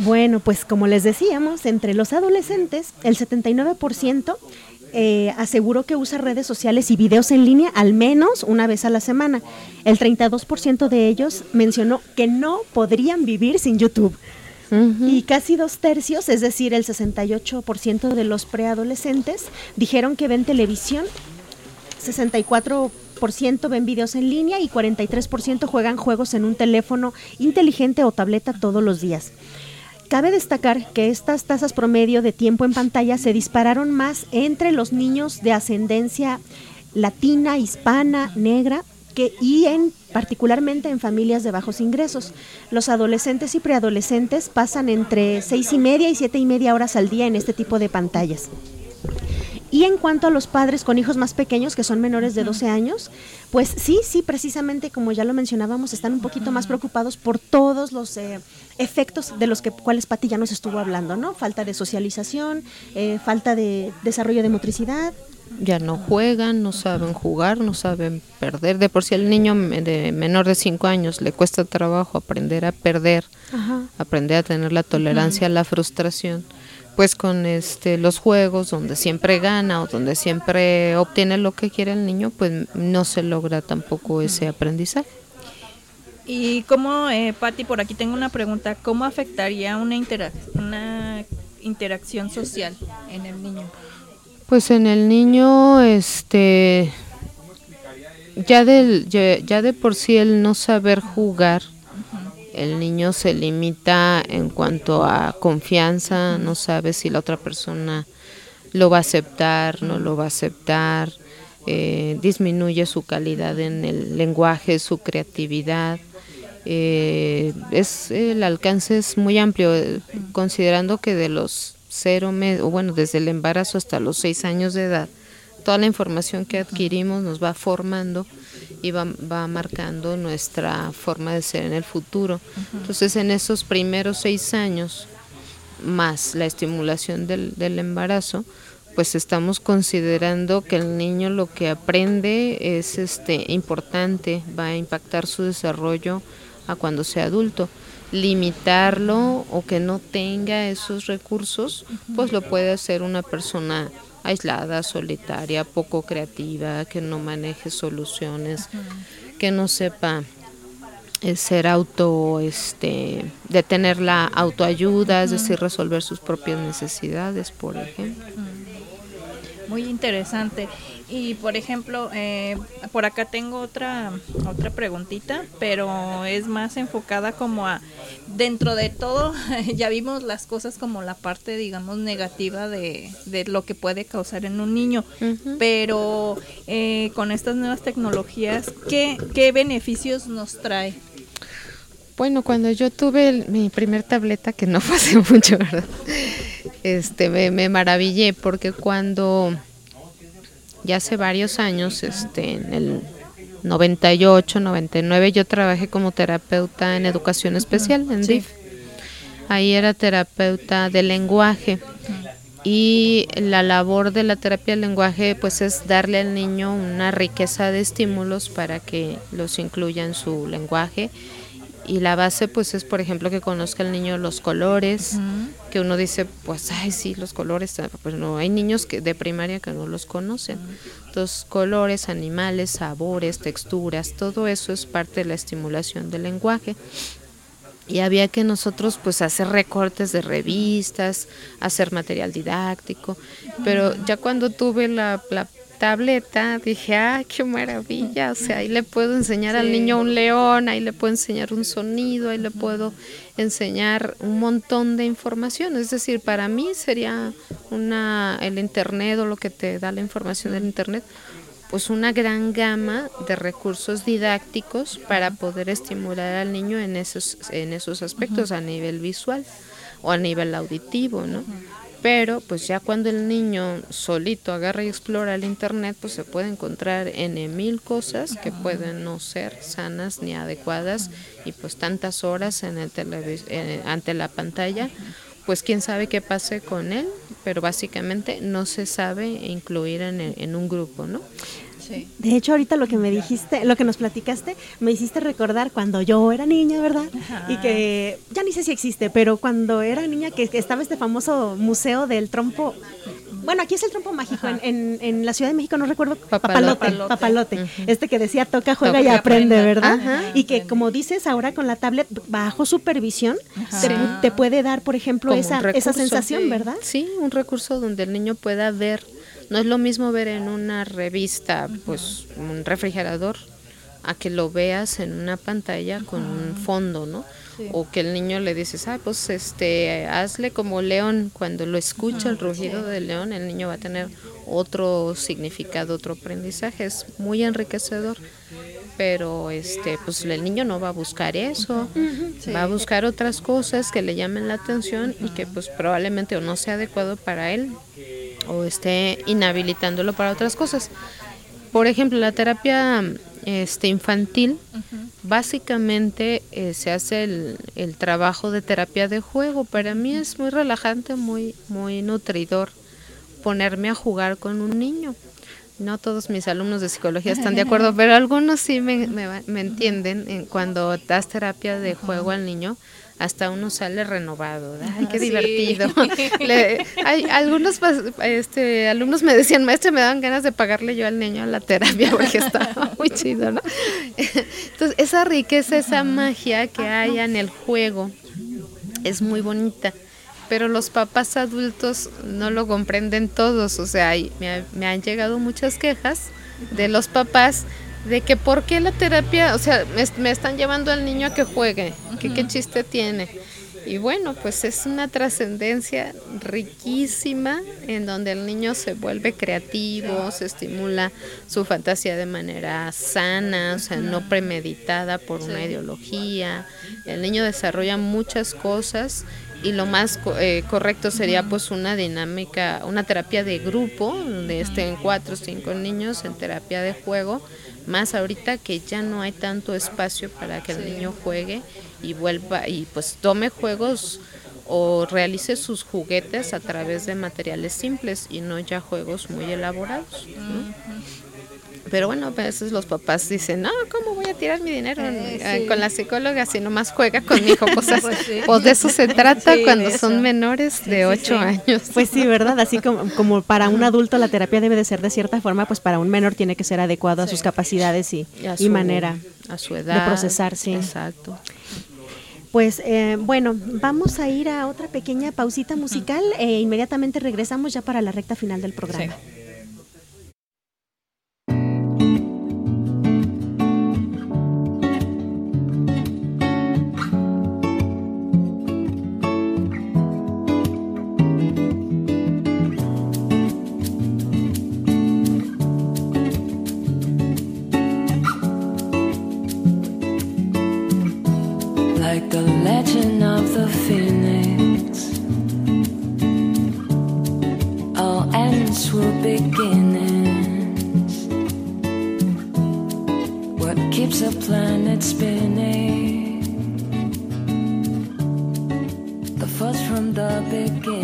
Bueno, pues como les decíamos, entre los adolescentes, el 79% eh, aseguró que usa redes sociales y videos en línea al menos una vez a la semana. El 32% de ellos mencionó que no podrían vivir sin YouTube. Y casi dos tercios, es decir, el 68% de los preadolescentes, dijeron que ven televisión 64% ven videos en línea y 43% juegan juegos en un teléfono inteligente o tableta todos los días. Cabe destacar que estas tasas promedio de tiempo en pantalla se dispararon más entre los niños de ascendencia latina, hispana, negra, que, y en particularmente en familias de bajos ingresos. Los adolescentes y preadolescentes pasan entre seis y media y siete y media horas al día en este tipo de pantallas. Y en cuanto a los padres con hijos más pequeños, que son menores de 12 años, pues sí, sí, precisamente como ya lo mencionábamos, están un poquito más preocupados por todos los eh, efectos de los que, cuales Pati ya nos estuvo hablando, ¿no? Falta de socialización, eh, falta de desarrollo de motricidad. Ya no juegan, no saben jugar, no saben perder. De por sí el niño de menor de 5 años le cuesta trabajo aprender a perder, aprender a tener la tolerancia a la frustración. Pues con este los juegos donde siempre gana o donde siempre obtiene lo que quiere el niño, pues no se logra tampoco ese aprendizaje. Y cómo, eh, Patti, por aquí tengo una pregunta, ¿cómo afectaría una, una interacción social en el niño? Pues en el niño, este, ya, del, ya, de por sí el no saber jugar, el niño se limita en cuanto a confianza, no sabe si la otra persona lo va a aceptar, no lo va a aceptar, eh, disminuye su calidad en el lenguaje, su creatividad. Eh, es el alcance es muy amplio, considerando que de los cero meses, o bueno, desde el embarazo hasta los seis años de edad, toda la información que adquirimos nos va formando y va, va marcando nuestra forma de ser en el futuro. Entonces, en esos primeros seis años, más la estimulación del, del embarazo, pues estamos considerando que el niño lo que aprende es este importante, va a impactar su desarrollo a cuando sea adulto limitarlo o que no tenga esos recursos, pues lo puede hacer una persona aislada, solitaria, poco creativa, que no maneje soluciones, que no sepa eh, ser auto, este, de tener la autoayuda, es decir, resolver sus propias necesidades, por ejemplo. Muy interesante. Y por ejemplo, eh, por acá tengo otra otra preguntita, pero es más enfocada como a dentro de todo. ya vimos las cosas como la parte, digamos, negativa de, de lo que puede causar en un niño, pero eh, con estas nuevas tecnologías, ¿qué, ¿qué beneficios nos trae? Bueno, cuando yo tuve mi primer tableta, que no fue hace mucho, ¿verdad? Este, me, me maravillé porque cuando ya hace varios años, este, en el 98, 99, yo trabajé como terapeuta en educación especial, en DIF. Ahí era terapeuta de lenguaje y la labor de la terapia del lenguaje pues es darle al niño una riqueza de estímulos para que los incluya en su lenguaje y la base pues es por ejemplo que conozca el niño los colores que uno dice pues ay sí los colores ah, pues no hay niños que de primaria que no los conocen. Los colores animales sabores texturas todo eso es parte de la estimulación del lenguaje. Y había que nosotros pues hacer recortes de revistas hacer material didáctico pero ya cuando tuve la, la tableta, dije, ah, qué maravilla, o sea, ahí le puedo enseñar al niño un león, ahí le puedo enseñar un sonido, ahí le puedo enseñar un montón de información, es decir, para mí sería una, el internet o lo que te da la información del internet, pues una gran gama de recursos didácticos para poder estimular al niño en esos, en esos aspectos a nivel visual o a nivel auditivo, ¿no? Pero pues ya cuando el niño solito agarra y explora el internet pues se puede encontrar en mil cosas que pueden no ser sanas ni adecuadas y pues tantas horas en el ante la pantalla. Pues quién sabe qué pase con él pero básicamente no se sabe incluir en, en un grupo no de hecho, ahorita lo que me dijiste, lo que nos platicaste, me hiciste recordar cuando yo era niña, ¿verdad? Y que ya ni sé si existe, pero cuando era niña que, estaba este famoso museo del trompo. Bueno, aquí es el trompo mágico. En, en, la Ciudad de México no recuerdo. Papalote. Papalote. Este que decía toca, juega y aprende, ¿verdad? y que como dices ahora con la tablet bajo supervisión te, puede dar, por ejemplo, esa, esa sensación, ¿verdad? Sí, un recurso donde el niño pueda ver no es lo mismo ver en una revista, pues un refrigerador, a que lo veas en una pantalla con un fondo, ¿no? O que el niño le dices, ah, pues este, hazle como león. Cuando lo escucha el rugido del león, el niño va a tener otro significado, otro aprendizaje. Es muy enriquecedor pero este pues el niño no va a buscar eso. Va a buscar otras cosas que le llamen la atención y que pues probablemente o no sea adecuado para él o esté inhabilitándolo para otras cosas. Por ejemplo, la terapia este, infantil, básicamente eh, se hace el, el, trabajo de terapia de juego. Para mí es muy relajante, muy, muy nutridor ponerme a jugar con un niño. no todos mis alumnos de psicología están de acuerdo, pero algunos sí me, me, entienden en cuando das terapia de juego al niño hasta uno sale renovado. Ay, qué divertido. hay, algunos este, alumnos me decían, maestro, me daban ganas de pagarle yo al niño la terapia porque estaba muy chido, ¿no? Entonces, esa riqueza, esa magia que hay en el juego es muy bonita pero los papás adultos no lo comprenden todos, o sea, me, me, han llegado muchas quejas de los papás de que por qué la terapia, o sea, me, están llevando al niño a que juegue, que qué chiste tiene. Y bueno, pues es una trascendencia riquísima en donde el niño se vuelve creativo, se estimula su fantasía de manera sana, o sea, no premeditada por una ideología. El niño desarrolla muchas cosas y lo más eh, correcto sería pues una dinámica, una terapia de grupo, donde estén cuatro o cinco niños en terapia de juego, más ahorita que ya no hay tanto espacio para que el niño juegue y vuelva y pues tome juegos o realice sus juguetes a través de materiales simples y no ya juegos muy elaborados. Pero bueno, a veces los papás dicen, no, ¿cómo voy a tirar mi dinero eh, con la psicóloga si nomás juega con mi hijo? Pues, pues, de eso se trata cuando son menores de 8 años. Pues sí, ¿verdad? Así como, como para un adulto la terapia debe de ser de cierta forma, pues para un menor tiene que ser adecuado a sus capacidades y, y, manera a su edad, de procesar, sí. Exacto. Pues eh, bueno, vamos a ir a otra pequeña pausita musical e inmediatamente regresamos ya para la recta final del programa. legend of the phoenix. All ends will beginnings. What keeps a planet spinning? The first from the beginning.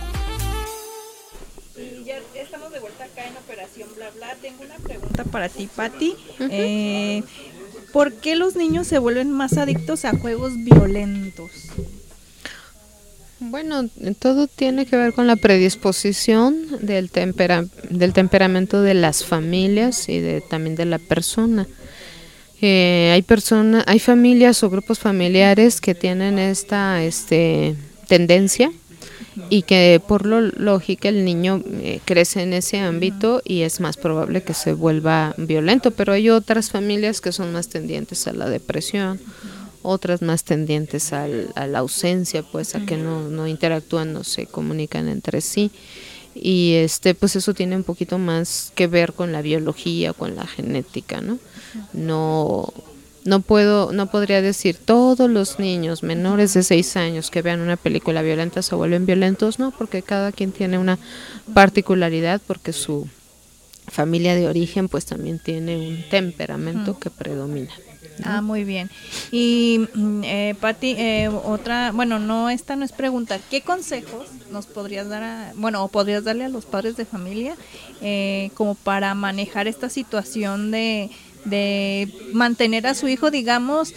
Tengo una pregunta para ti, Patti. Eh, ¿Por qué los niños se vuelven más adictos a juegos violentos? Bueno, todo tiene que ver con la predisposición del, del temperamento de las familias y de, también de la persona. Eh, hay personas, hay familias o grupos familiares que tienen esta este, tendencia y que por lo lógica el niño eh, crece en ese ámbito y es más probable que se vuelva violento, pero hay otras familias que son más tendientes a la depresión, otras más tendientes a la ausencia, pues a que no, no interactúan, no se comunican entre sí y este pues eso tiene un poquito más que ver con la biología, con la genética, ¿no? No no puedo, no podría decir todos los niños menores de 6 años que vean una película violenta se vuelven violentos, no, porque cada quien tiene una particularidad, porque su familia de origen pues también tiene un temperamento que predomina. Ah, muy bien. Y mm, eh, Patti, eh, otra, bueno, no, esta no es pregunta. ¿Qué consejos nos podrías dar, a, bueno, o podrías darle a los padres de familia eh, como para manejar esta situación de de mantener a su hijo, digamos,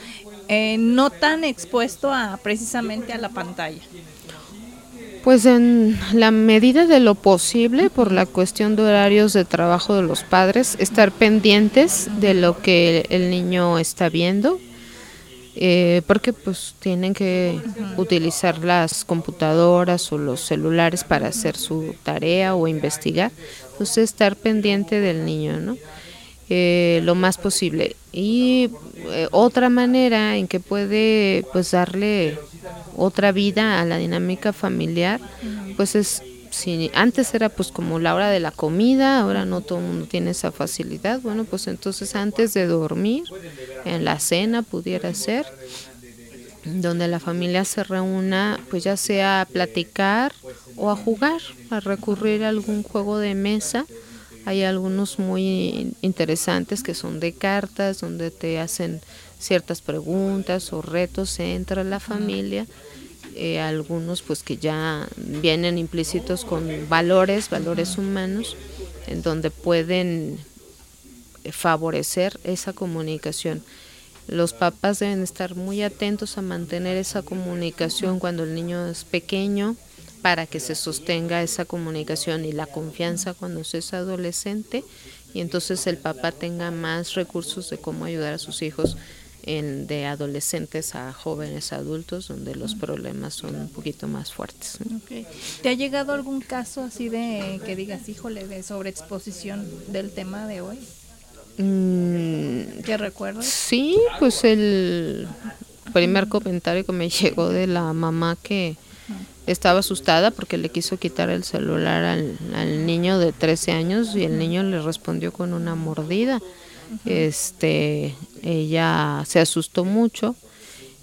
eh, no tan expuesto a precisamente a la pantalla. Pues en la medida de lo posible, por la cuestión de horarios de trabajo de los padres, estar pendientes de lo que el niño está viendo, eh, porque pues tienen que utilizar las computadoras o los celulares para hacer su tarea o investigar. Entonces estar pendiente del niño, ¿no? Eh, lo más posible. Y eh, otra manera en que puede pues darle otra vida a la dinámica familiar, pues es si antes era pues como la hora de la comida, ahora no todo el mundo tiene esa facilidad, bueno, pues entonces antes de dormir, en la cena pudiera ser, donde la familia se reúna, pues ya sea a platicar o a jugar, a recurrir a algún juego de mesa. Hay algunos muy interesantes que son de cartas, donde te hacen ciertas preguntas o retos entre la familia. Eh, algunos pues que ya vienen implícitos con valores, valores humanos, en donde pueden favorecer esa comunicación. Los papás deben estar muy atentos a mantener esa comunicación cuando el niño es pequeño para que se sostenga esa comunicación y la confianza cuando se es adolescente y entonces el papá tenga más recursos de cómo ayudar a sus hijos en, de adolescentes a jóvenes adultos donde los problemas son un poquito más fuertes. ¿Te ha llegado algún caso así de que digas, híjole, de sobreexposición del tema de hoy? Mm, ¿Qué recuerdas? Sí, pues el primer comentario que me llegó de la mamá que estaba asustada porque le quiso quitar el celular al, al niño de 13 años y el niño le respondió con una mordida. Este, ella se asustó mucho,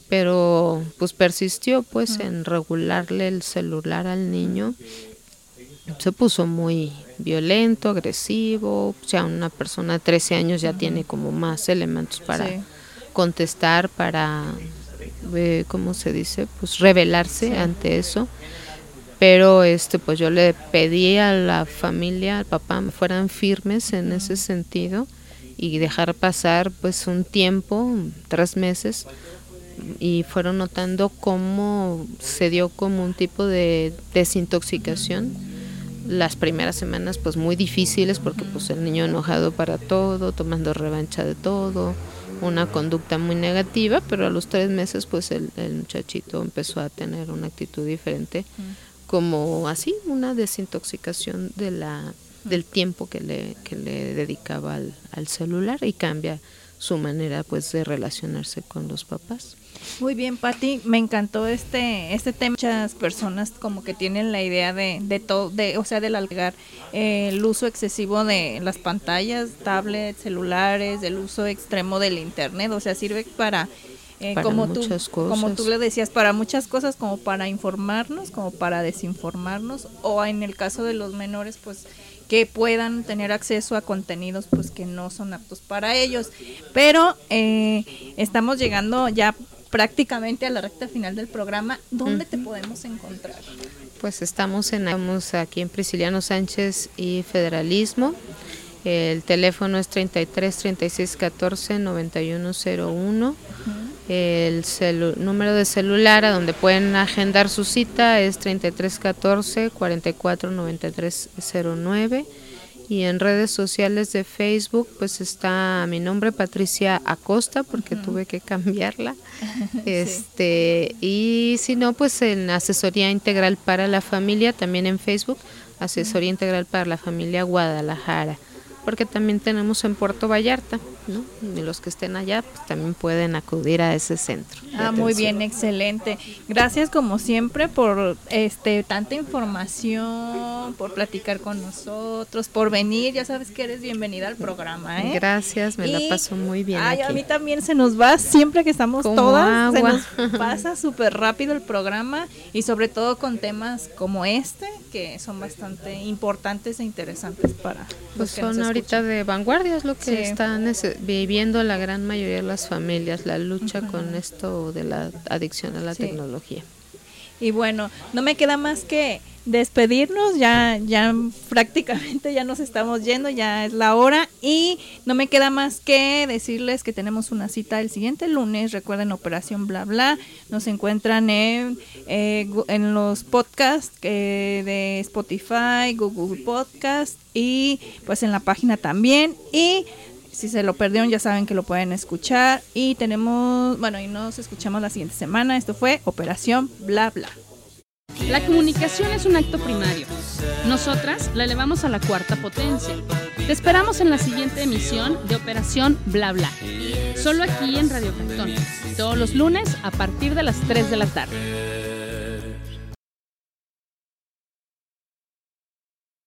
pero pues persistió pues en regularle el celular al niño. Se puso muy violento, agresivo, o sea, una persona de 13 años ya tiene como más elementos para contestar, para, eh, ¿cómo se dice? Pues rebelarse ante eso pero este pues yo le pedí a la familia, al papá, fueran firmes en ese sentido y dejar pasar pues un tiempo, tres meses, y fueron notando cómo se dio como un tipo de desintoxicación. Las primeras semanas pues muy difíciles porque pues el niño enojado para todo, tomando revancha de todo, una conducta muy negativa, pero a los tres meses pues el, el muchachito empezó a tener una actitud diferente, como así, una desintoxicación de la del tiempo que le, que le dedicaba al, al, celular y cambia su manera pues de relacionarse con los papás. Muy bien, Patti, me encantó este este tema. Muchas personas como que tienen la idea de, de todo, de, o sea, del algar eh, el uso excesivo de las pantallas, tablets, celulares, el uso extremo del internet, o sea, sirve para eh, como tú, como tú le decías, para muchas cosas, como para informarnos, como para desinformarnos, o en el caso de los menores, pues que puedan tener acceso a contenidos pues que no son aptos para ellos. Pero eh, estamos llegando ya prácticamente a la recta final del programa. ¿Dónde te podemos encontrar? Pues estamos, en, estamos aquí en Prisciliano Sánchez y Federalismo. El teléfono es 33 36 14 9101. El número de celular a donde pueden agendar su cita es 3314 449309 y en redes sociales de Facebook pues está mi nombre Patricia Acosta porque tuve que cambiarla. Este y si no pues en asesoría integral para la familia también en Facebook, asesoría integral para la familia Guadalajara porque también tenemos en Puerto Vallarta, ¿no? Y los que estén allá pues, también pueden acudir a ese centro. Ah, muy bien, excelente. Gracias como siempre por este tanta información, por platicar con nosotros, por venir. Ya sabes que eres bienvenida al programa, ¿eh? Gracias, me la paso muy bien. Ay, a mí también se nos va siempre que estamos todas, se nos pasa súper rápido el programa y sobre todo con temas como este que son bastante importantes e interesantes para pues son ahorita de vanguardia es lo que están viviendo la gran mayoría de las familias la lucha con esto de la adicción a la tecnología. Y bueno no me queda más que despedirnos, ya, ya prácticamente ya nos estamos yendo, ya es la hora y no me queda más que decirles que tenemos una cita el siguiente lunes, recuerden Operación Bla Bla, nos encuentran en, eh, en los podcasts eh, de Spotify, Google Podcast y pues en la página también y si se lo perdieron ya saben que lo pueden escuchar y tenemos, bueno, y nos escuchamos la siguiente semana, esto fue Operación Bla Bla. La comunicación es un acto primario. Nosotras la elevamos a la cuarta potencia. Te esperamos en la siguiente emisión de Operación Bla Bla, solo aquí en Radio Cantón, todos los lunes a partir de las 3 de la tarde.